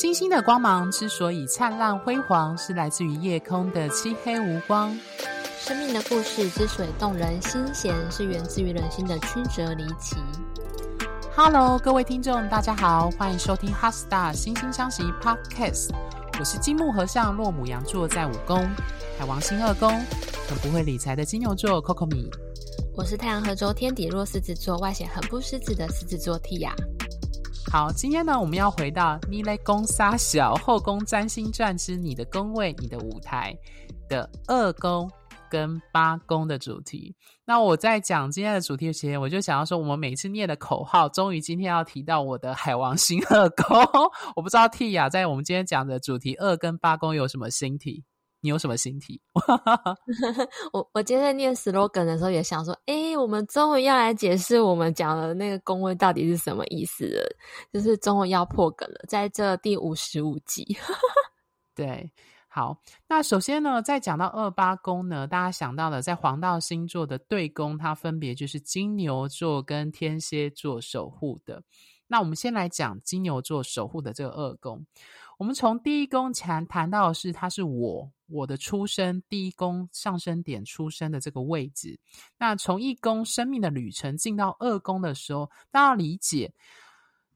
星星的光芒之所以灿烂辉煌，是来自于夜空的漆黑无光。生命的故事之所以动人心弦，是源自于人心的曲折离奇。Hello，各位听众，大家好，欢迎收听《哈 Star 惺惺相惜》Podcast。我是金木和尚，落母羊座在五宫，海王星二宫，很不会理财的金牛座 Coco 米。我是太阳合周天底落狮子座，外显很不狮子的狮子座 Tia。好，今天呢，我们要回到你来攻杀小后宫占星传之你的宫位、你的舞台的二宫跟八宫的主题。那我在讲今天的主题之前，我就想要说，我们每次念的口号，终于今天要提到我的海王星二宫。我不知道 Tia 在我们今天讲的主题二跟八宫有什么新题。你有什么新题？我我今天在念 slogan 的时候也想说，哎、欸，我们终于要来解释我们讲的那个宫位到底是什么意思了，就是终于要破梗了，在这第五十五集。对，好，那首先呢，在讲到二八宫呢，大家想到的在黄道星座的对宫，它分别就是金牛座跟天蝎座守护的。那我们先来讲金牛座守护的这个二宫。我们从第一宫谈谈到的是，它是我我的出生第一宫上升点出生的这个位置。那从一宫生命的旅程进到二宫的时候，大家要理解，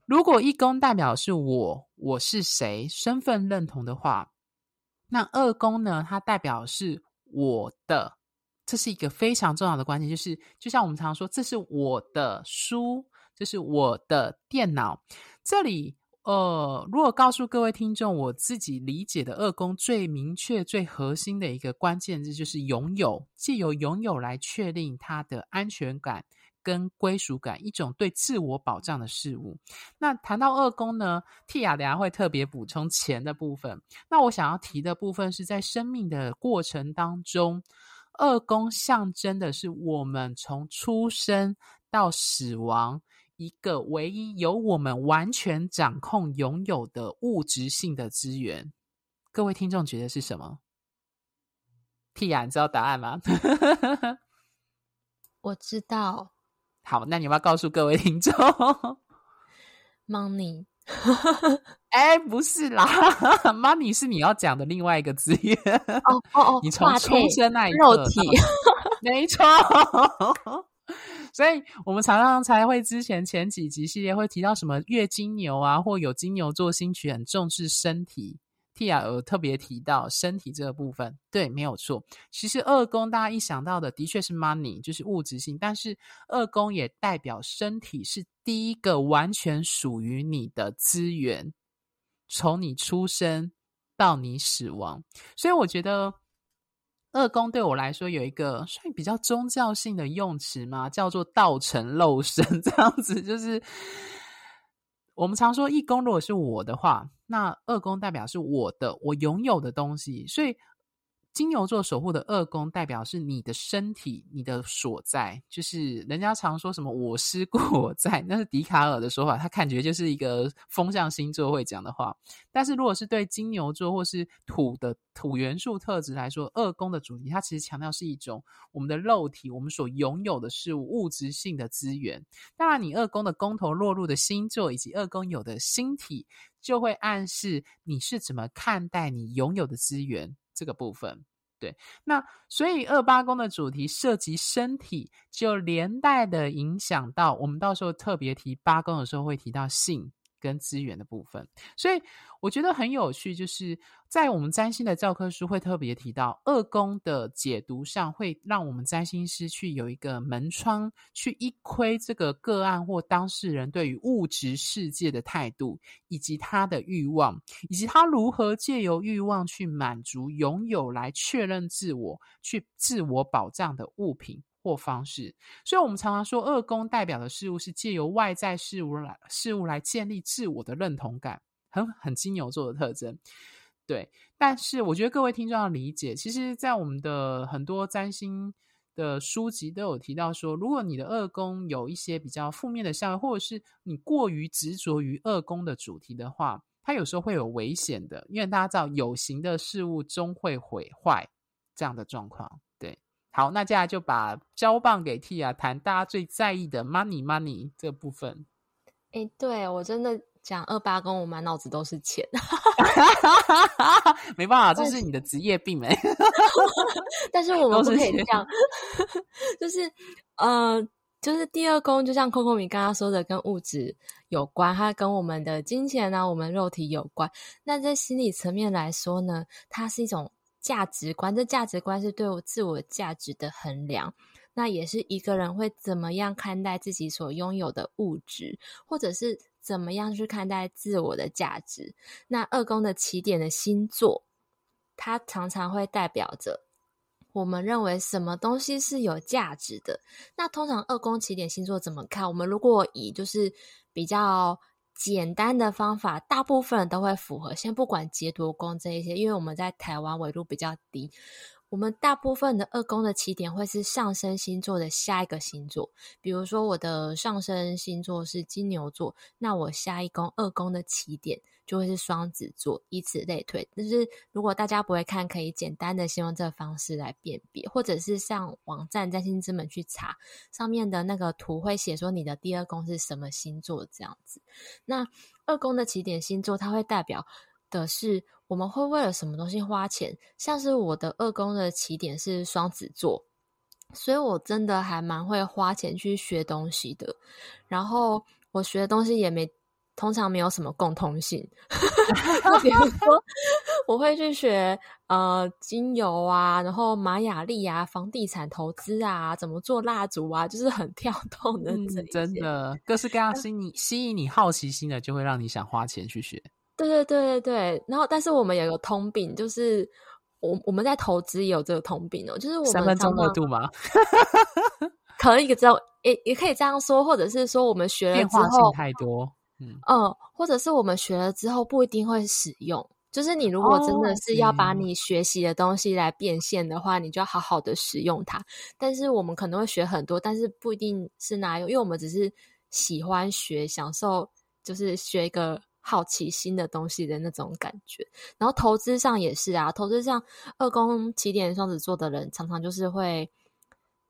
如果一宫代表是我我是谁身份认同的话，那二宫呢，它代表是我的，这是一个非常重要的关键，就是就像我们常说，这是我的书，这是我的电脑，这里。呃，如果告诉各位听众，我自己理解的二宫最明确、最核心的一个关键字就是拥有，借由拥有来确定他的安全感跟归属感，一种对自我保障的事物。那谈到二宫呢，Tia 等下会特别补充钱的部分。那我想要提的部分是在生命的过程当中，二宫象征的是我们从出生到死亡。一个唯一由我们完全掌控拥有的物质性的资源，各位听众觉得是什么屁呀、啊你知道答案吗？我知道。好，那你要不要告诉各位听众？Money。哎，不是啦，Money 是你要讲的另外一个资源。哦哦哦，你从出生那一刻，肉体，没错。所以我们常常才会之前前几集系列会提到什么月金牛啊，或有金牛座星群很重视身体。Tia 有特别提到身体这个部分，对，没有错。其实二宫大家一想到的的确是 money，就是物质性，但是二宫也代表身体是第一个完全属于你的资源，从你出生到你死亡。所以我觉得。二宫对我来说有一个算比较宗教性的用词嘛，叫做道成肉身，这样子就是我们常说一宫如果是我的话，那二宫代表是我的，我拥有的东西，所以。金牛座守护的二宫代表是你的身体，你的所在，就是人家常说什么“我思故我在”，那是笛卡尔的说法，他感觉就是一个风象星座会讲的话。但是如果是对金牛座或是土的土元素特质来说，二宫的主题，它其实强调是一种我们的肉体，我们所拥有的事物，物质性的资源。当然，你二宫的宫头落入的星座以及二宫有的星体，就会暗示你是怎么看待你拥有的资源。这个部分，对，那所以二八宫的主题涉及身体，就连带的影响到我们到时候特别提八宫的时候会提到性。跟资源的部分，所以我觉得很有趣，就是在我们占星的教科书会特别提到二宫的解读上，会让我们占星师去有一个门窗，去一窥这个个案或当事人对于物质世界的态度，以及他的欲望，以及他如何借由欲望去满足拥有来确认自我、去自我保障的物品。或方式，所以我们常常说，二宫代表的事物是借由外在事物来事物来建立自我的认同感，很很金牛座的特征。对，但是我觉得各位听众要理解，其实，在我们的很多占星的书籍都有提到说，如果你的二宫有一些比较负面的效应，或者是你过于执着于二宫的主题的话，它有时候会有危险的，因为大家知道有形的事物终会毁坏这样的状况。好，那接下来就把交棒给 Tia 谈大家最在意的 money money 这个部分。哎，对，我真的讲二八宫，我满脑子都是钱。没办法，这是你的职业病没？但是我们不可以这样，就是呃，就是第二宫，就像 Coco 米刚刚说的，跟物质有关，它跟我们的金钱呢、啊，我们肉体有关。那在心理层面来说呢，它是一种价值观，这价值观是对我自我价值的衡量。那也是一个人会怎么样看待自己所拥有的物质，或者是怎么样去看待自我的价值。那二宫的起点的星座，它常常会代表着我们认为什么东西是有价值的。那通常二宫起点星座怎么看？我们如果以就是比较简单的方法，大部分人都会符合。先不管劫夺宫这一些，因为我们在台湾纬度比较低。我们大部分的二宫的起点会是上升星座的下一个星座，比如说我的上升星座是金牛座，那我下一宫二宫的起点就会是双子座，以此类推。但是如果大家不会看，可以简单的先用这个方式来辨别，或者是上网站占星之门去查上面的那个图，会写说你的第二宫是什么星座这样子。那二宫的起点星座，它会代表的是。我们会为了什么东西花钱？像是我的二宫的起点是双子座，所以我真的还蛮会花钱去学东西的。然后我学的东西也没通常没有什么共通性，比如说我会去学呃精油啊，然后玛雅历啊，房地产投资啊，怎么做蜡烛啊，就是很跳动的、嗯。真的，各式各样吸引你吸引你好奇心的，就会让你想花钱去学。对对对对对，然后但是我们有个通病，就是我我们在投资也有这个通病哦，就是我们三分钟热度吗？可以这样，也也可以这样说，或者是说我们学了之后变化性太多，嗯嗯，或者是我们学了之后不一定会使用。就是你如果真的是要把你学习的东西来变现的话，哦、你就要好好的使用它。但是我们可能会学很多，但是不一定是拿用，因为我们只是喜欢学，享受，就是学一个。好奇心的东西的那种感觉，然后投资上也是啊，投资上二宫起点双子座的人常常就是会，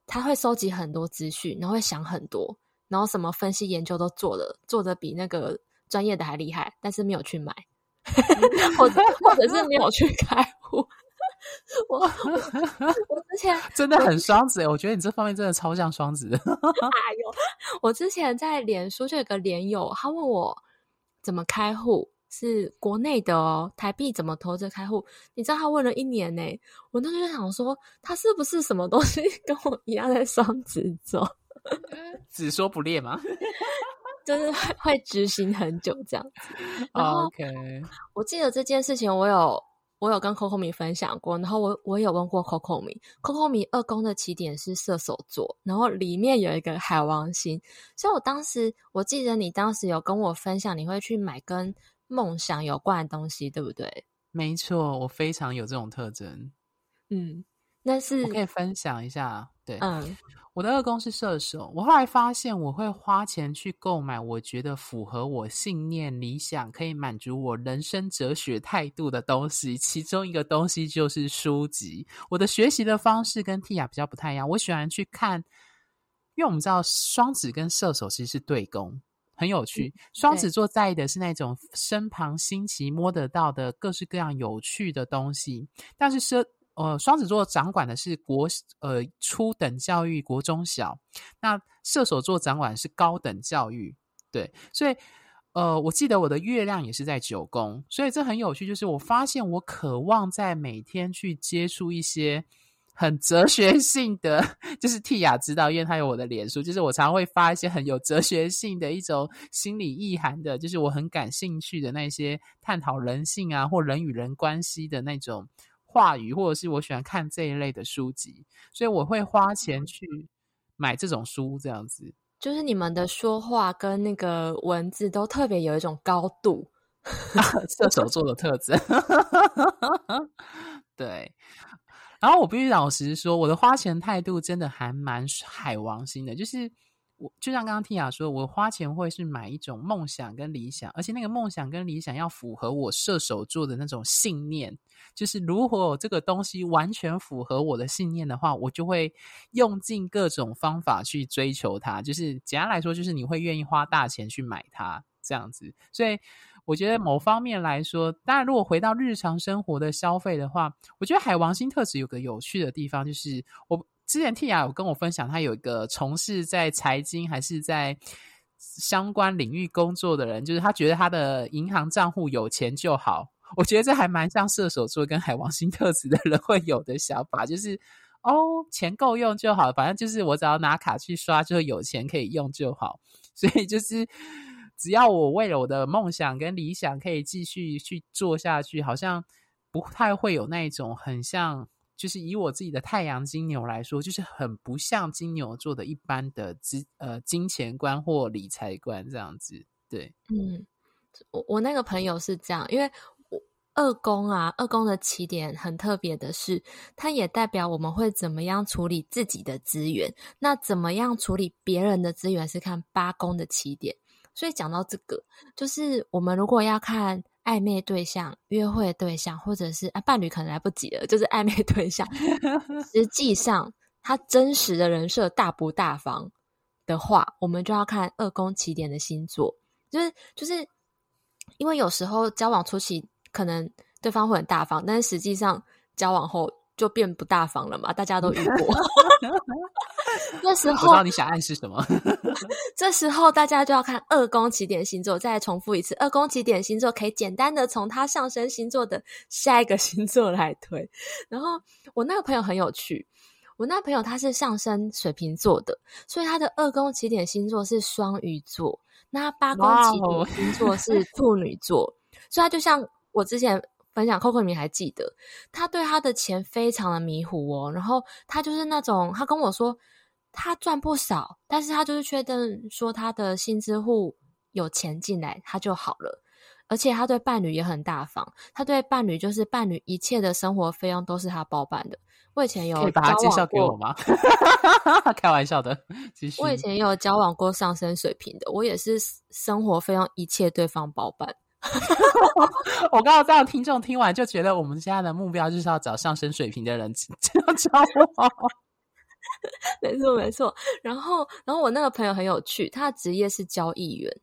他会收集很多资讯，然后会想很多，然后什么分析研究都做了，做的比那个专业的还厉害，但是没有去买，或者或者是没有去开户。我我，我之前真的很双子，我觉得你这方面真的超像双子。哎呦，我之前在脸书就有个脸友，他问我。怎么开户？是国内的哦，台币怎么投资开户？你知道他问了一年呢，我那时候就想说，他是不是什么东西 跟我一样在双子座？只说不练吗？就是会会执行很久这样子。OK，我记得这件事情，我有。我有跟 Coco 米分享过，然后我我有问过 Coco 米，Coco 米二宫的起点是射手座，然后里面有一个海王星，所以我当时我记得你当时有跟我分享，你会去买跟梦想有关的东西，对不对？没错，我非常有这种特征。嗯，那是我可以分享一下，对，嗯。我的二宫是射手，我后来发现我会花钱去购买我觉得符合我信念、理想、可以满足我人生哲学态度的东西。其中一个东西就是书籍。我的学习的方式跟 Tia 比较不太一样，我喜欢去看，因为我们知道双子跟射手其实是对宫，很有趣。双子座在意的是那种身旁新奇、摸得到的各式各样有趣的东西，但是射呃，双子座掌管的是国呃初等教育，国中小。那射手座掌管是高等教育，对。所以，呃，我记得我的月亮也是在九宫，所以这很有趣。就是我发现我渴望在每天去接触一些很哲学性的，就是替雅知道，因为他有我的脸书，就是我常常会发一些很有哲学性的一种心理意涵的，就是我很感兴趣的那些探讨人性啊，或人与人关系的那种。话语，或者是我喜欢看这一类的书籍，所以我会花钱去买这种书，这样子。就是你们的说话跟那个文字都特别有一种高度，射手座的特征。对，然后我必须老实说，我的花钱态度真的还蛮海王星的，就是。我就像刚刚 Tia 说，我花钱会是买一种梦想跟理想，而且那个梦想跟理想要符合我射手座的那种信念。就是如果这个东西完全符合我的信念的话，我就会用尽各种方法去追求它。就是简单来说，就是你会愿意花大钱去买它。这样子。所以我觉得某方面来说，当然如果回到日常生活的消费的话，我觉得海王星特质有个有趣的地方，就是我之前 Tia 有跟我分享，他有一个从事在财经还是在相关领域工作的人，就是他觉得他的银行账户有钱就好。我觉得这还蛮像射手座跟海王星特质的人会有的想法，就是哦，钱够用就好，反正就是我只要拿卡去刷，就有钱可以用就好。所以就是只要我为了我的梦想跟理想可以继续去做下去，好像不太会有那种很像，就是以我自己的太阳金牛来说，就是很不像金牛座的一般的金呃金钱观或理财观这样子。对，嗯，我我那个朋友是这样，因为我。二宫啊，二宫的起点很特别的是，它也代表我们会怎么样处理自己的资源。那怎么样处理别人的资源是看八宫的起点。所以讲到这个，就是我们如果要看暧昧对象、约会对象，或者是啊伴侣，可能来不及了，就是暧昧对象。实际上，他真实的人设大不大方的话，我们就要看二宫起点的星座。就是就是因为有时候交往初期。可能对方会很大方，但是实际上交往后就变不大方了嘛？大家都遇过。那时候，我知道你想暗示什么？这时候大家就要看二宫起点星座。再重复一次，二宫起点星座可以简单的从他上升星座的下一个星座来推。然后我那个朋友很有趣，我那个朋友他是上升水瓶座的，所以他的二宫起点星座是双鱼座，那八宫起点星座是处女座.所以他就像。我之前分享 Coco，你还记得？他对他的钱非常的迷糊哦，然后他就是那种，他跟我说他赚不少，但是他就是确定说他的薪资户有钱进来，他就好了。而且他对伴侣也很大方，他对伴侣就是伴侣一切的生活费用都是他包办的。我以前有可以把他介绍给我吗？开玩笑的，继续。我以前有交往过上升水平的，我也是生活费用一切对方包办。我刚刚这样，听众听完就觉得我们现在的目标就是要找上升水平的人这样交往。没错，没错。然后，然后我那个朋友很有趣，他的职业是交易员，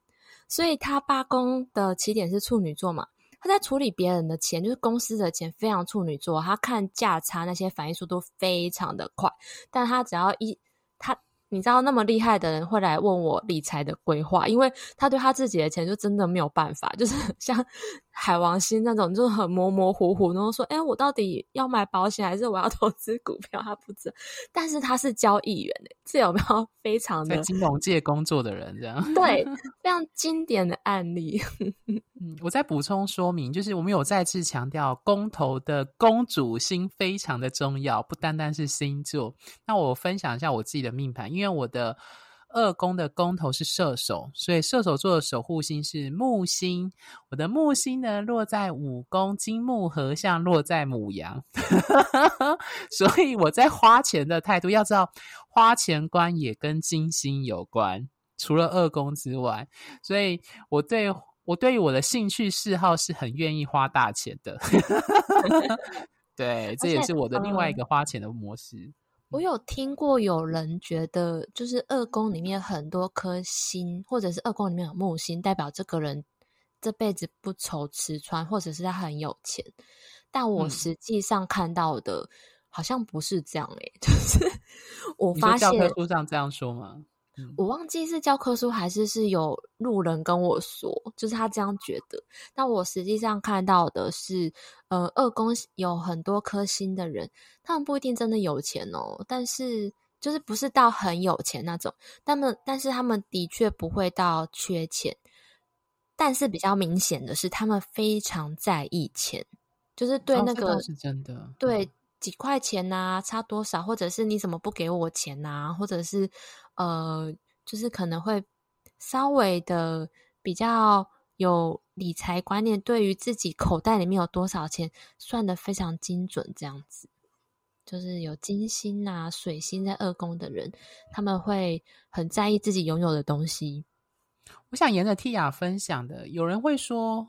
所以他八宫的起点是处女座嘛。他在处理别人的钱，就是公司的钱，非常处女座。他看价差那些反应速度非常的快，但他只要一他。你知道那么厉害的人会来问我理财的规划，因为他对他自己的钱就真的没有办法，就是 像海王星那种，就很模模糊糊，然后说：“哎，我到底要买保险还是我要投资股票？”他不知道，但是他是交易员，这有没有非常的在金融界工作的人这样？对，非常经典的案例。嗯，我再补充说明，就是我们有再次强调，公投的公主星非常的重要，不单单是星座。那我分享一下我自己的命盘，因为我的二宫的宫头是射手，所以射手座的守护星是木星。我的木星呢，落在五宫，金木合相，落在母羊。所以我在花钱的态度，要知道花钱观也跟金星有关，除了二宫之外，所以我对。我对于我的兴趣嗜好是很愿意花大钱的，对，这也是我的另外一个花钱的模式。嗯、我有听过有人觉得，就是二宫里面很多颗星，或者是二宫里面有木星，代表这个人这辈子不愁吃穿，或者是他很有钱。但我实际上看到的，好像不是这样诶、欸、就是我发现教科书上这样说吗？我忘记是教科书还是是有路人跟我说，就是他这样觉得。但我实际上看到的是，呃，二宫有很多颗星的人，他们不一定真的有钱哦，但是就是不是到很有钱那种。他们但是他们的确不会到缺钱，但是比较明显的是，他们非常在意钱，就是对那个、哦、是真的对。几块钱呐、啊，差多少？或者是你怎么不给我钱呐、啊？或者是呃，就是可能会稍微的比较有理财观念，对于自己口袋里面有多少钱算得非常精准，这样子。就是有金星啊、水星在二宫的人，他们会很在意自己拥有的东西。我想沿着 Tia 分享的，有人会说。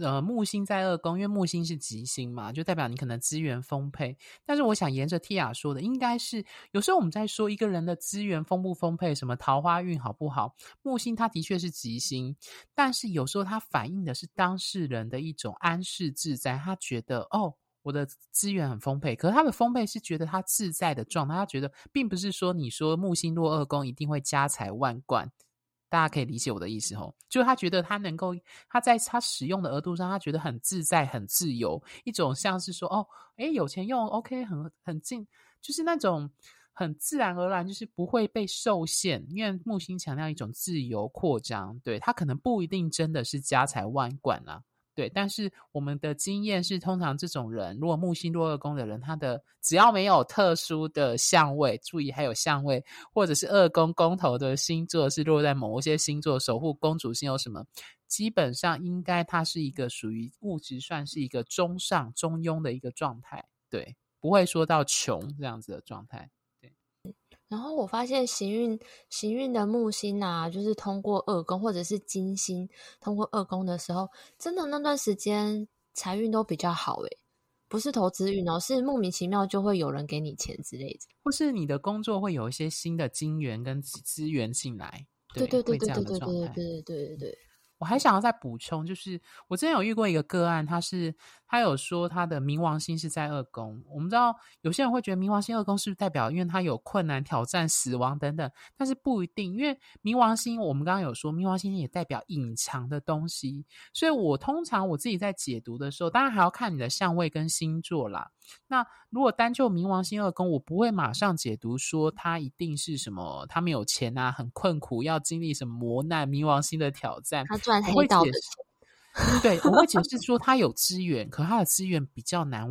呃，木星在二宫，因为木星是吉星嘛，就代表你可能资源丰沛。但是我想沿着 Tia 说的，应该是有时候我们在说一个人的资源丰不丰沛，什么桃花运好不好，木星它的确是吉星，但是有时候它反映的是当事人的一种安适自在，他觉得哦，我的资源很丰沛，可是他的丰沛是觉得他自在的状态，他觉得并不是说你说木星落二宫一定会家财万贯。大家可以理解我的意思吼，就是他觉得他能够，他在他使用的额度上，他觉得很自在、很自由，一种像是说，哦，诶，有钱用，OK，很很近，就是那种很自然而然，就是不会被受限，因为木星强调一种自由扩张，对，他可能不一定真的是家财万贯啊。对，但是我们的经验是，通常这种人，如果木星落二宫的人，他的只要没有特殊的相位，注意还有相位，或者是二宫宫头的星座是落在某一些星座守护公主星有什么，基本上应该它是一个属于物质算是一个中上中庸的一个状态，对，不会说到穷这样子的状态。然后我发现行运行运的木星啊，就是通过二宫或者是金星通过二宫的时候，真的那段时间财运都比较好诶，不是投资运哦，是莫名其妙就会有人给你钱之类的，或是你的工作会有一些新的金源跟资源进来，对对对对对对对对对对对对。我还想要再补充，就是我之前有遇过一个个案，他是他有说他的冥王星是在二宫。我们知道有些人会觉得冥王星二宫是不是代表，因为他有困难、挑战、死亡等等，但是不一定，因为冥王星我们刚刚有说，冥王星也代表隐藏的东西。所以我通常我自己在解读的时候，当然还要看你的相位跟星座啦。那如果单就冥王星二宫，我不会马上解读说他一定是什么，他没有钱啊，很困苦，要经历什么磨难。冥王星的挑战，他赚黑道的钱，对，我会解释说他有资源，可他的资源比较难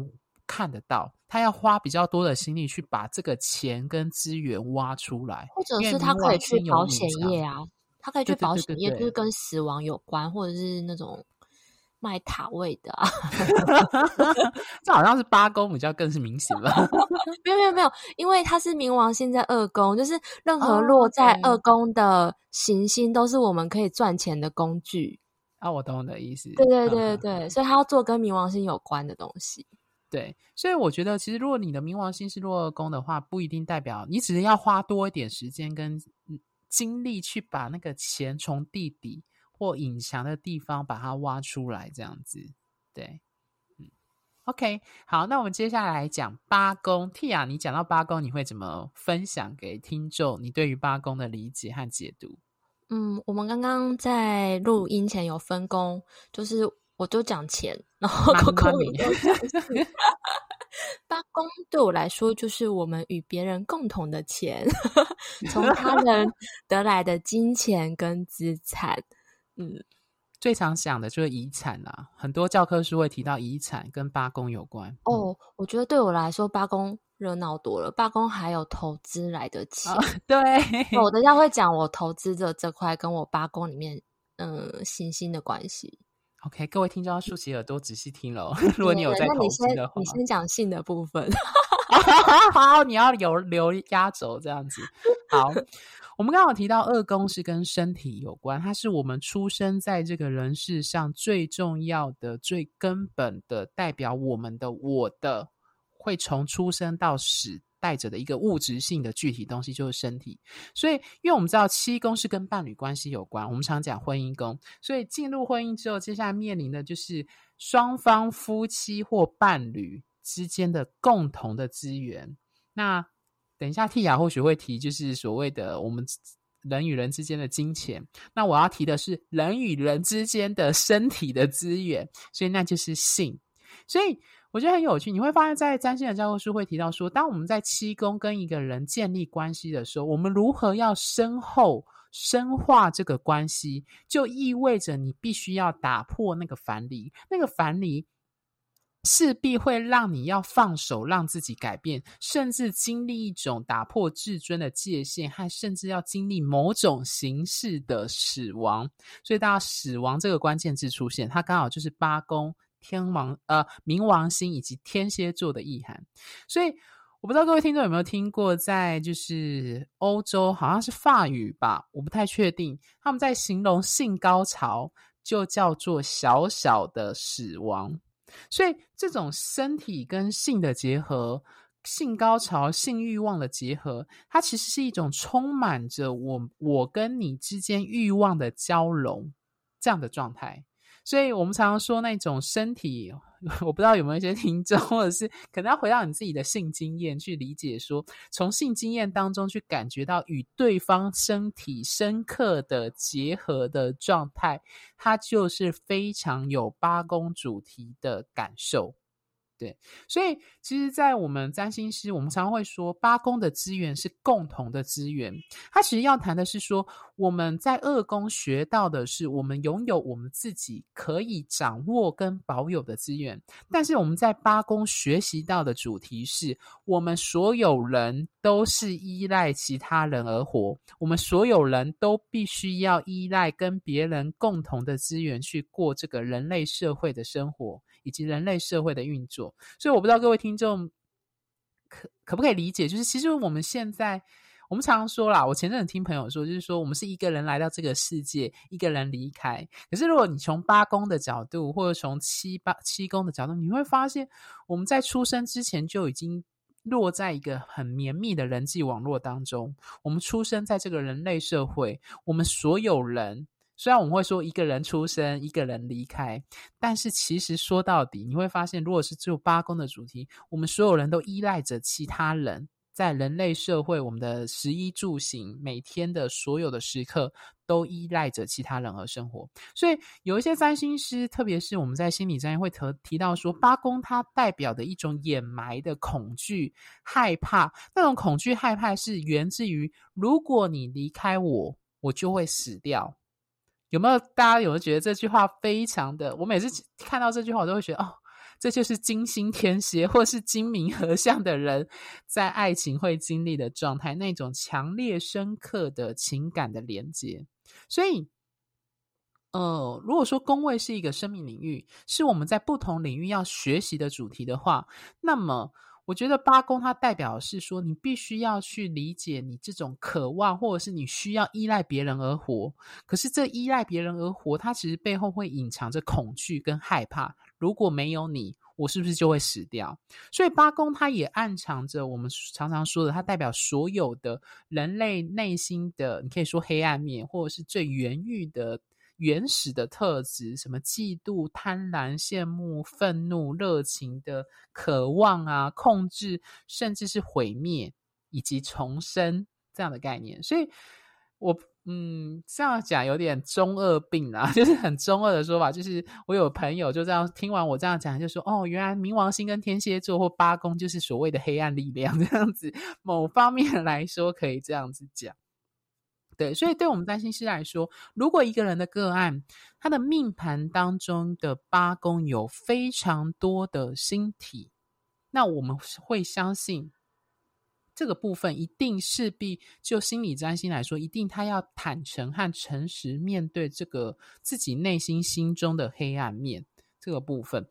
看得到，他要花比较多的心力去把这个钱跟资源挖出来，或者是他可以去保险业啊，他可以去保险业，就是跟死亡有关，或者是那种。卖塔位的啊，这好像是八宫比较更是明显了。没有没有没有，因为他是冥王星在二宫，就是任何落在二宫的行星都是我们可以赚钱的工具啊。我懂你的意思。对对对对，所以他要做跟冥王星有关的东西。对，所以我觉得其实如果你的冥王星是落二宫的话，不一定代表你只是要花多一点时间跟精力去把那个钱从地底。或隐藏的地方，把它挖出来，这样子，对，嗯，OK，好，那我们接下来讲八宫。Tia，你讲到八宫，你会怎么分享给听众？你对于八宫的理解和解读？嗯，我们刚刚在录音前有分工，就是我就讲钱，然后扣扣你。八公对我来说，就是我们与别人共同的钱，从他人 得来的金钱跟资产。嗯，最常想的就是遗产啦，很多教科书会提到遗产跟八公有关。哦，我觉得对我来说，八宫热闹多了，八宫还有投资来得及。哦、对，我等下会讲我投资的这块跟我八宫里面嗯行星的关系。OK，各位听众要竖起耳朵仔细听喽。如果你有在投资的话，你先讲性的部分。好，你要留留压轴这样子。好。我们刚刚有提到二宫是跟身体有关，它是我们出生在这个人世上最重要的、最根本的代表我们的我的，会从出生到死带着的一个物质性的具体东西，就是身体。所以，因为我们知道七宫是跟伴侣关系有关，我们常讲婚姻宫，所以进入婚姻之后，接下来面临的就是双方夫妻或伴侣之间的共同的资源。那等一下，Tia 或许会提，就是所谓的我们人与人之间的金钱。那我要提的是人与人之间的身体的资源，所以那就是性。所以我觉得很有趣，你会发现在占星的教科书会提到说，当我们在七宫跟一个人建立关系的时候，我们如何要深厚深化这个关系，就意味着你必须要打破那个藩篱，那个藩篱。势必会让你要放手，让自己改变，甚至经历一种打破自尊的界限，还甚至要经历某种形式的死亡。所以，大家死亡这个关键字出现，它刚好就是八宫天王呃冥王星以及天蝎座的意涵。所以，我不知道各位听众有没有听过，在就是欧洲好像是法语吧，我不太确定，他们在形容性高潮就叫做小小的死亡。所以，这种身体跟性的结合，性高潮、性欲望的结合，它其实是一种充满着我我跟你之间欲望的交融这样的状态。所以我们常常说那种身体，我不知道有没有一些听众，或者是可能要回到你自己的性经验去理解说，从性经验当中去感觉到与对方身体深刻的结合的状态，它就是非常有八宫主题的感受。对，所以其实，在我们占星师，我们常常会说，八宫的资源是共同的资源。他其实要谈的是说，我们在二宫学到的是，我们拥有我们自己可以掌握跟保有的资源。但是我们在八宫学习到的主题是，我们所有人都是依赖其他人而活，我们所有人都必须要依赖跟别人共同的资源去过这个人类社会的生活。以及人类社会的运作，所以我不知道各位听众可可不可以理解，就是其实我们现在，我们常常说啦，我前阵子听朋友说，就是说我们是一个人来到这个世界，一个人离开。可是如果你从八宫的角度，或者从七八七宫的角度，你会发现我们在出生之前就已经落在一个很绵密的人际网络当中。我们出生在这个人类社会，我们所有人。虽然我们会说一个人出生，一个人离开，但是其实说到底，你会发现，如果是只有八宫的主题，我们所有人都依赖着其他人，在人类社会，我们的食衣住行，每天的所有的时刻，都依赖着其他人而生活。所以有一些占星师，特别是我们在心理占星会提提到说，八宫它代表的一种掩埋的恐惧、害怕，那种恐惧、害怕是源自于，如果你离开我，我就会死掉。有没有大家有没有觉得这句话非常的？我每次看到这句话，我都会觉得哦，这就是金星天蝎或是金明合相的人在爱情会经历的状态，那种强烈深刻的情感的连接。所以，呃，如果说宫位是一个生命领域，是我们在不同领域要学习的主题的话，那么。我觉得八宫它代表是说，你必须要去理解你这种渴望，或者是你需要依赖别人而活。可是这依赖别人而活，它其实背后会隐藏着恐惧跟害怕。如果没有你，我是不是就会死掉？所以八宫它也暗藏着我们常常说的，它代表所有的人类内心的，你可以说黑暗面，或者是最原欲的。原始的特质，什么嫉妒、贪婪、羡慕、愤怒、热情的渴望啊，控制，甚至是毁灭以及重生这样的概念。所以我，嗯，这样讲有点中二病啊，就是很中二的说法。就是我有朋友就这样听完我这样讲，就说：“哦，原来冥王星跟天蝎座或八宫就是所谓的黑暗力量这样子。”某方面来说，可以这样子讲。对，所以对我们占星师来说，如果一个人的个案，他的命盘当中的八宫有非常多的星体，那我们会相信这个部分一定势必就心理占星来说，一定他要坦诚和诚实面对这个自己内心心中的黑暗面这个部分。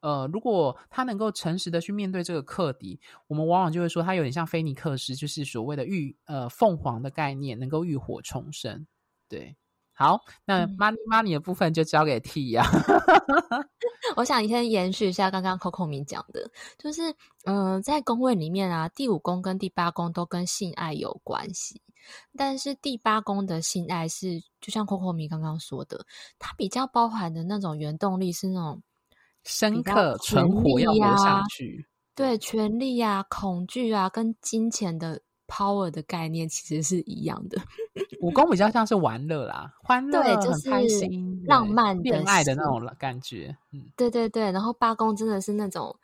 呃，如果他能够诚实的去面对这个课题，我们往往就会说他有点像菲尼克斯，就是所谓的浴呃凤凰的概念，能够浴火重生。对，好，那 money money 的部分就交给 T 呀。我想先延续一下刚刚 Coco 米讲的，就是嗯、呃，在宫位里面啊，第五宫跟第八宫都跟性爱有关系，但是第八宫的性爱是就像 Coco 米刚刚说的，它比较包含的那种原动力是那种。深刻存活要活下去，对，权力啊、恐惧啊，跟金钱的 power 的概念其实是一样的。武功比较像是玩乐啦，欢乐，对，就是开心、浪漫、恋爱的那种感觉。嗯，对对对。然后八公真的是那种，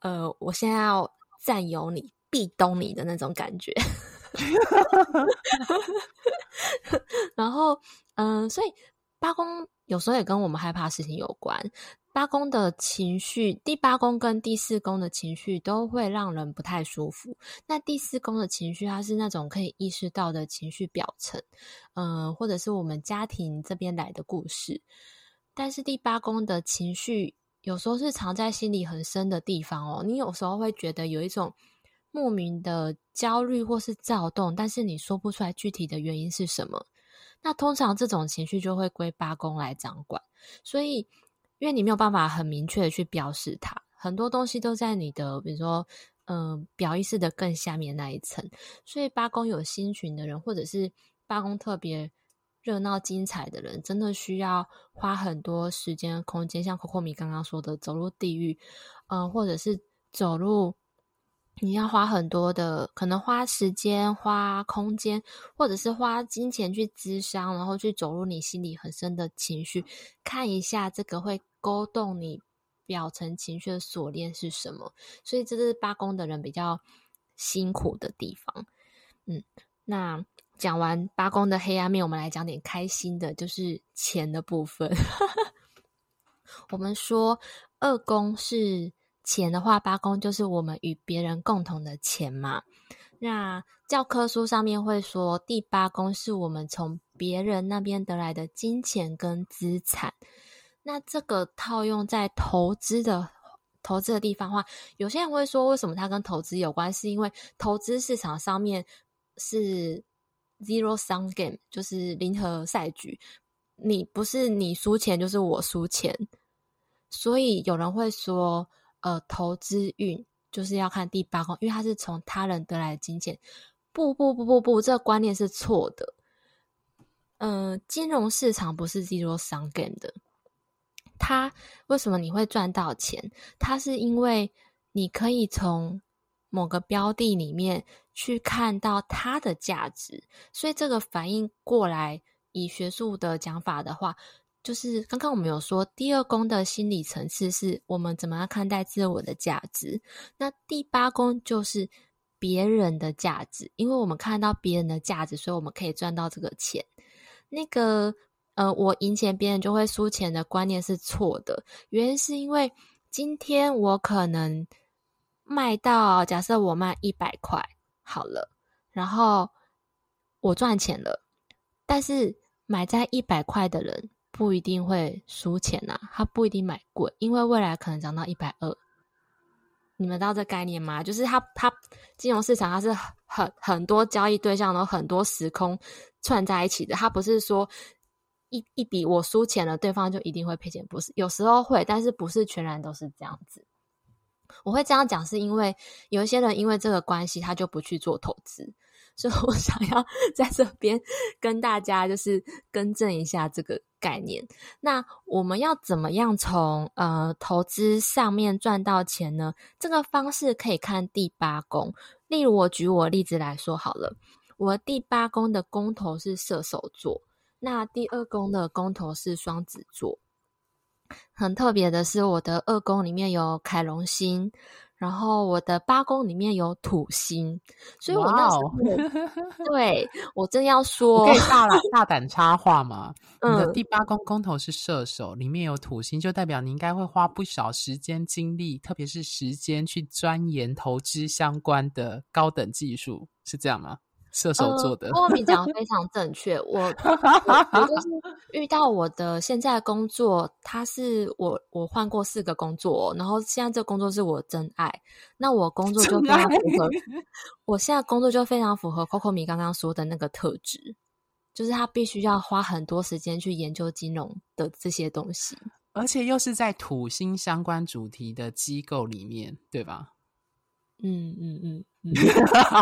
呃，我现在要占有你、壁咚你的那种感觉。然后，嗯、呃，所以八宫有时候也跟我们害怕的事情有关。八宫的情绪，第八宫跟第四宫的情绪都会让人不太舒服。那第四宫的情绪，它是那种可以意识到的情绪表层，嗯、或者是我们家庭这边来的故事。但是第八宫的情绪，有时候是藏在心里很深的地方哦。你有时候会觉得有一种莫名的焦虑或是躁动，但是你说不出来具体的原因是什么。那通常这种情绪就会归八宫来掌管。所以因为你没有办法很明确的去标示它，很多东西都在你的比如说嗯、表意识的更下面那一层，所以八宫有星群的人，或者是八宫特别热闹精彩的人，真的需要花很多时间空间，像 Coco 米刚刚说的，走入地狱，嗯、或者是走入。你要花很多的，可能花时间、花空间，或者是花金钱去咨商，然后去走入你心里很深的情绪，看一下这个会勾动你表层情绪的锁链是什么。所以这是八宫的人比较辛苦的地方。嗯，那讲完八宫的黑暗面，我们来讲点开心的，就是钱的部分。我们说二宫是。钱的话，八宫就是我们与别人共同的钱嘛。那教科书上面会说，第八宫是我们从别人那边得来的金钱跟资产。那这个套用在投资的投资的地方的话，有些人会说，为什么它跟投资有关？是因为投资市场上面是 zero sum game，就是零和赛局，你不是你输钱就是我输钱，所以有人会说。呃，投资运就是要看第八宫，因为它是从他人得来的金钱。不不不不不，这个观念是错的。呃，金融市场不是 zero sum game 的。它为什么你会赚到钱？它是因为你可以从某个标的里面去看到它的价值，所以这个反应过来，以学术的讲法的话。就是刚刚我们有说，第二宫的心理层次是我们怎么样看待自我的价值。那第八宫就是别人的价值，因为我们看到别人的价值，所以我们可以赚到这个钱。那个呃，我赢钱，别人就会输钱的观念是错的。原因是因为今天我可能卖到，假设我卖一百块好了，然后我赚钱了，但是买在一百块的人。不一定会输钱呐、啊，他不一定买贵，因为未来可能涨到一百二。你们知道这概念吗？就是它它金融市场它是很很多交易对象，然后很多时空串在一起的。它不是说一一笔我输钱了，对方就一定会赔钱，不是，有时候会，但是不是全然都是这样子。我会这样讲，是因为有一些人因为这个关系，他就不去做投资。所以我想要 在这边跟大家就是更正一下这个概念。那我们要怎么样从呃投资上面赚到钱呢？这个方式可以看第八宫。例如，我举我例子来说好了，我第八宫的宫头是射手座，那第二宫的宫头是双子座。很特别的是，我的二宫里面有凯龙星。然后我的八宫里面有土星，所以我那时候 对我正要说，可以大胆大胆插话嘛？嗯、你的第八宫宫头是射手，里面有土星，就代表你应该会花不少时间精力，特别是时间去钻研投资相关的高等技术，是这样吗？射手座的，郭敏讲的非常正确。我我，我就是 遇到我的现在的工作，他是我我换过四个工作，然后现在这个工作是我真爱。那我工作就非常符合，我现在工作就非常符合 Coco 米刚刚说的那个特质，就是他必须要花很多时间去研究金融的这些东西，而且又是在土星相关主题的机构里面，对吧？嗯嗯嗯嗯，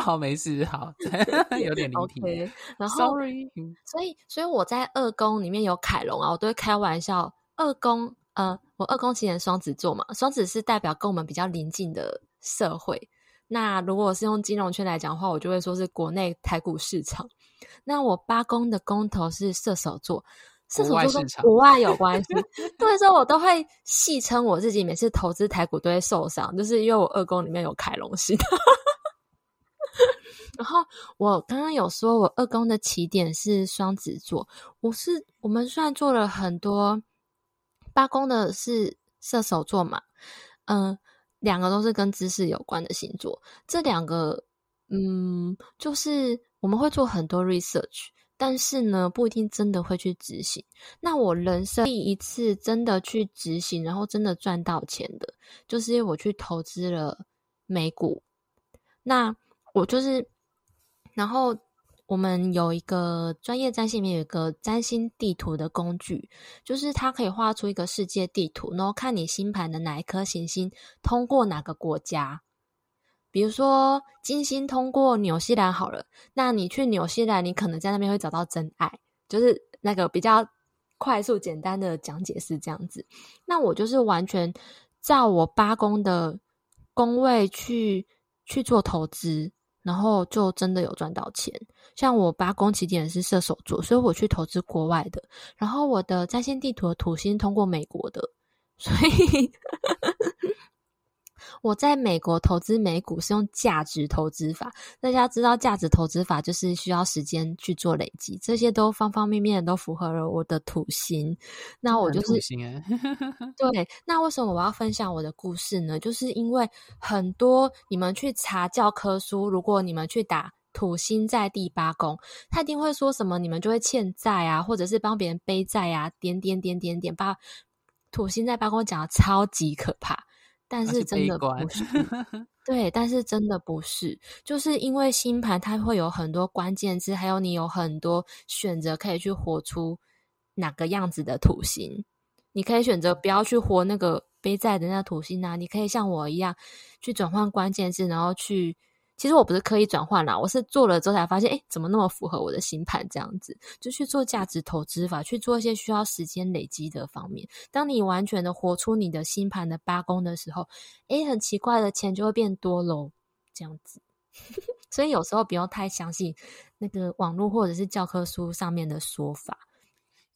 好，没事，好，有点离题。Okay, 然后，sorry，所以，所以我在二宫里面有凯龙啊，我都会开玩笑。二宫，呃，我二宫其实双子座嘛，双子是代表跟我们比较邻近的社会。那如果是用金融圈来讲的话，我就会说是国内台股市场。那我八宫的宫头是射手座。射手座跟国外有关系，对，所以我都会戏称我自己每次投资台股都会受伤，就是因为我二宫里面有凯龙星。然后我刚刚有说，我二宫的起点是双子座，我是我们虽然做了很多，八宫的是射手座嘛，嗯、呃，两个都是跟知识有关的星座，这两个，嗯，就是我们会做很多 research。但是呢，不一定真的会去执行。那我人生第一次真的去执行，然后真的赚到钱的，就是因为我去投资了美股。那我就是，然后我们有一个专业占星里面有一个占星地图的工具，就是它可以画出一个世界地图，然后看你星盘的哪一颗行星通过哪个国家。比如说金星通过纽西兰好了，那你去纽西兰，你可能在那边会找到真爱，就是那个比较快速简单的讲解是这样子。那我就是完全照我八宫的宫位去去做投资。然后就真的有赚到钱，像我八宫起点是射手座，所以我去投资国外的。然后我的在线地图的土星通过美国的，所以。我在美国投资美股是用价值投资法，大家知道价值投资法就是需要时间去做累积，这些都方方面面都符合了我的土星。那我就是，对。那为什么我要分享我的故事呢？就是因为很多你们去查教科书，如果你们去打土星在第八宫，他一定会说什么你们就会欠债啊，或者是帮别人背债啊，点点点点点，把土星在八宫讲的超级可怕。但是真的不是，对，但是真的不是，就是因为星盘它会有很多关键字，还有你有很多选择可以去活出哪个样子的土星，你可以选择不要去活那个背债的那个土星啊，你可以像我一样去转换关键字，然后去。其实我不是刻意转换啦，我是做了之后才发现，诶，怎么那么符合我的星盘这样子？就去做价值投资法，去做一些需要时间累积的方面。当你完全的活出你的星盘的八宫的时候，诶，很奇怪的钱就会变多喽，这样子。所以有时候不要太相信那个网络或者是教科书上面的说法，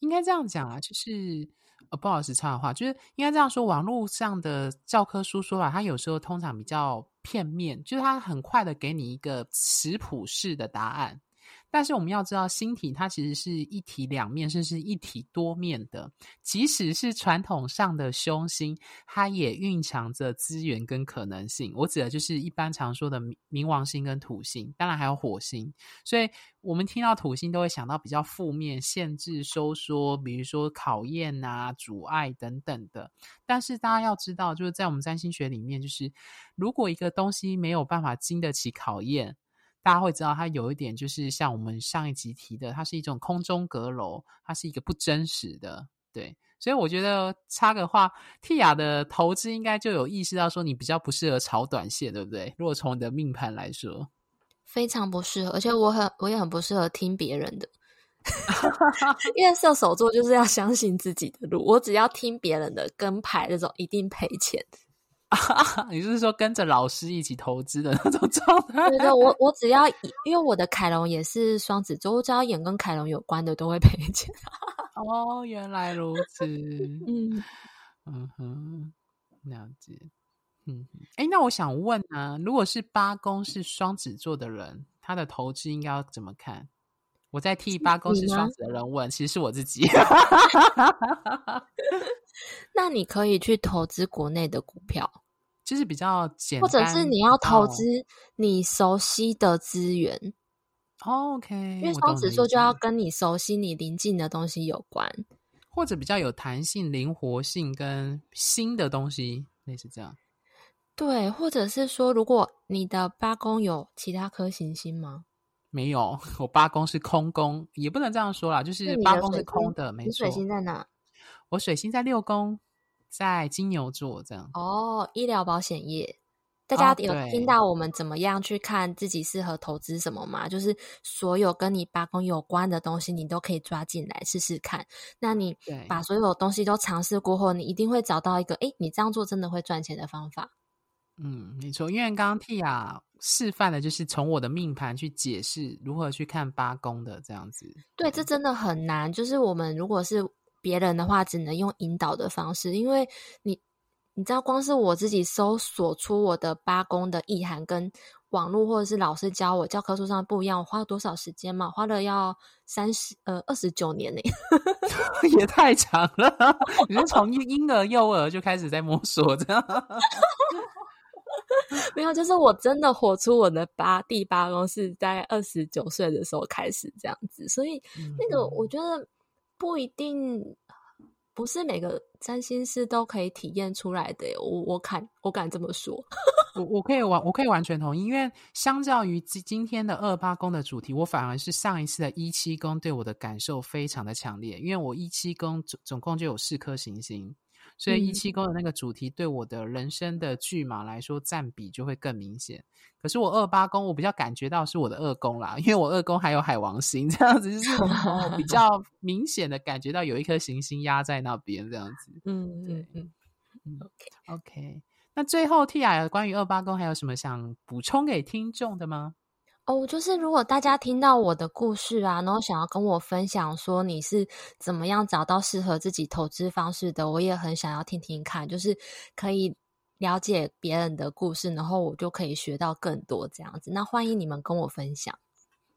应该这样讲啊，就是。呃，不好意思，插的话，就是应该这样说，网络上的教科书说法，它有时候通常比较片面，就是他很快的给你一个食谱式的答案。但是我们要知道，星体它其实是一体两面，甚至是一体多面的。即使是传统上的凶星，它也蕴藏着资源跟可能性。我指的就是一般常说的冥王星跟土星，当然还有火星。所以我们听到土星都会想到比较负面、限制、收缩，比如说考验啊、阻碍等等的。但是大家要知道，就是在我们占星学里面，就是如果一个东西没有办法经得起考验。大家会知道，它有一点就是像我们上一集提的，它是一种空中阁楼，它是一个不真实的，对。所以我觉得插个话蒂亚的投资应该就有意识到说，你比较不适合炒短线，对不对？如果从你的命盘来说，非常不适合，而且我很我也很不适合听别人的，因为射手座就是要相信自己的路，我只要听别人的跟牌那种，一定赔钱。你就是说跟着老师一起投资的那种状态？对对，我我只要因为我的凯龙也是双子座，我只要演跟凯龙有关的都会赔钱。哦，原来如此。嗯嗯哼，了解。嗯，哎，那我想问啊，如果是八宫是双子座的人，他的投资应该要怎么看？我在替八宫是双子的人问，其实是我自己。那你可以去投资国内的股票。就是比较简单，或者是你要投资你熟悉的资源。哦，OK，因为双子座就要跟你熟悉、你临近的东西有关，或者比较有弹性、灵活性跟新的东西，类似这样。对，或者是说，如果你的八宫有其他颗行星吗？没有，我八宫是空宫，也不能这样说啦，就是八宫是空的，没错。你水星在哪？我水星在六宫。在金牛座这样哦，医疗保险业，大家有听到我们怎么样去看自己适合投资什么吗？就是所有跟你八宫有关的东西，你都可以抓进来试试看。那你把所有东西都尝试过后，你一定会找到一个，哎，你这样做真的会赚钱的方法。嗯，没错，因为刚刚 Tia 示范的就是从我的命盘去解释如何去看八宫的这样子。对，这真的很难。就是我们如果是。别人的话只能用引导的方式，因为你你知道，光是我自己搜索出我的八宫的意涵，跟网络或者是老师教我教科书上不一样，我花了多少时间嘛？花了要三十呃二十九年呢，也太长了。你是从婴婴儿幼儿就开始在摸索这样？没有，就是我真的活出我的八第八宫是在二十九岁的时候开始这样子，所以那个我觉得。不一定不是每个占星师都可以体验出来的。我我敢我敢这么说，我我可以完我可以完全同意，因为相较于今今天的二八宫的主题，我反而是上一次的一七宫对我的感受非常的强烈，因为我一七宫总总共就有四颗行星。所以一七宫的那个主题对我的人生的巨码来说占比就会更明显。可是我二八宫我比较感觉到是我的二宫啦，因为我二宫还有海王星这样子，就是 比较明显的感觉到有一颗行星压在那边这样子。嗯嗯嗯嗯，OK OK。那最后 Tia 关于二八宫还有什么想补充给听众的吗？哦，就是如果大家听到我的故事啊，然后想要跟我分享说你是怎么样找到适合自己投资方式的，我也很想要听听看，就是可以了解别人的故事，然后我就可以学到更多这样子。那欢迎你们跟我分享。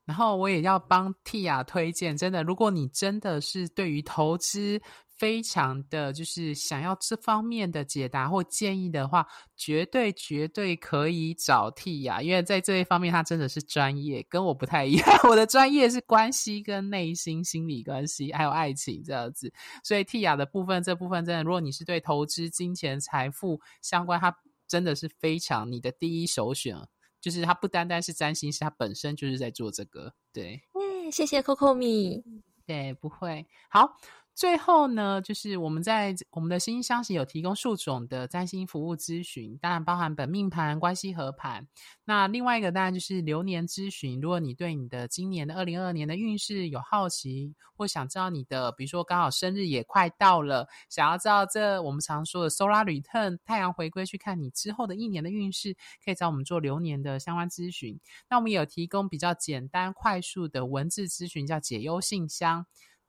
然后我也要帮 Tia 推荐，真的，如果你真的是对于投资，非常的就是想要这方面的解答或建议的话，绝对绝对可以找 Tia，因为在这一方面他真的是专业，跟我不太一样。我的专业是关系跟内心心理关系，还有爱情这样子。所以 Tia 的部分，这部分真的，如果你是对投资、金钱、财富相关，他真的是非常你的第一首选。就是他不单单是占星师，他本身就是在做这个。对，嗯，谢谢 Coco 米。对，不会好。最后呢，就是我们在我们的心星相惜有提供数种的占星服务咨询，当然包含本命盘、关系合盘。那另外一个当然就是流年咨询。如果你对你的今年的二零二二年的运势有好奇，或想知道你的，比如说刚好生日也快到了，想要知道这我们常说的 Solar Return 太阳回归，去看你之后的一年的运势，可以找我们做流年的相关咨询。那我们也有提供比较简单快速的文字咨询，叫解忧信箱。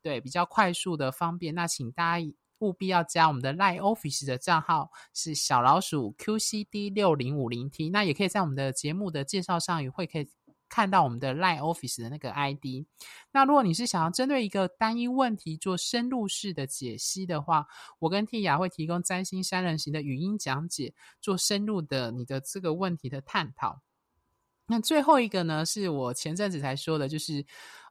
对，比较快速的方便，那请大家务必要加我们的 Line Office 的账号是小老鼠 QCD 六零五零 T，那也可以在我们的节目的介绍上也会可以看到我们的 Line Office 的那个 ID。那如果你是想要针对一个单一问题做深入式的解析的话，我跟 Tia 会提供占星三人行的语音讲解，做深入的你的这个问题的探讨。那最后一个呢，是我前阵子才说的，就是，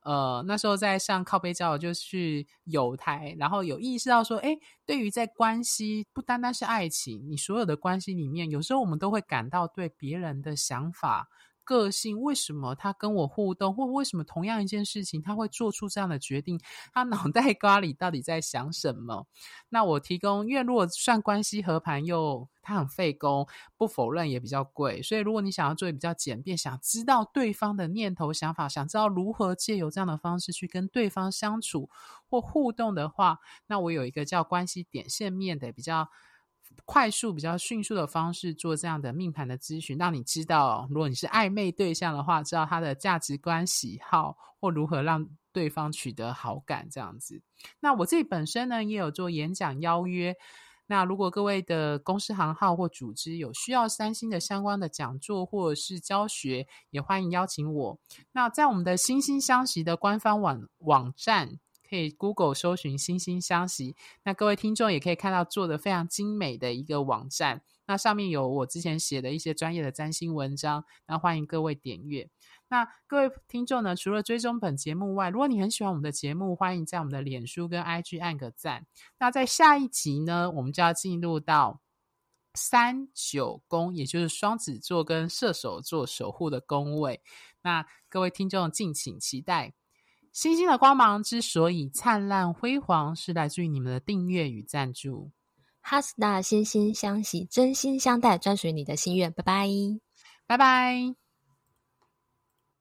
呃，那时候在上靠背教，就去有台，然后有意识到说，哎，对于在关系，不单单是爱情，你所有的关系里面，有时候我们都会感到对别人的想法。个性为什么他跟我互动，或为什么同样一件事情他会做出这样的决定？他脑袋瓜里到底在想什么？那我提供，因为如果算关系和盘又他很费工，不否认也比较贵，所以如果你想要做比较简便，想知道对方的念头想法，想知道如何借由这样的方式去跟对方相处或互动的话，那我有一个叫关系点线面的比较。快速、比较迅速的方式做这样的命盘的咨询，让你知道，如果你是暧昧对象的话，知道他的价值观、喜好或如何让对方取得好感这样子。那我自己本身呢，也有做演讲邀约。那如果各位的公司行号或组织有需要三星的相关的讲座或者是教学，也欢迎邀请我。那在我们的心星相惜的官方网网站。可以 Google 搜寻“星星相惜”，那各位听众也可以看到做的非常精美的一个网站，那上面有我之前写的一些专业的占星文章，那欢迎各位点阅。那各位听众呢，除了追踪本节目外，如果你很喜欢我们的节目，欢迎在我们的脸书跟 IG 按个赞。那在下一集呢，我们就要进入到三九宫，也就是双子座跟射手座守护的宫位。那各位听众敬请期待。星星的光芒之所以灿烂辉煌，是来自于你们的订阅与赞助。哈斯达心心相惜，真心相待，专属于你的心愿。拜拜，拜拜。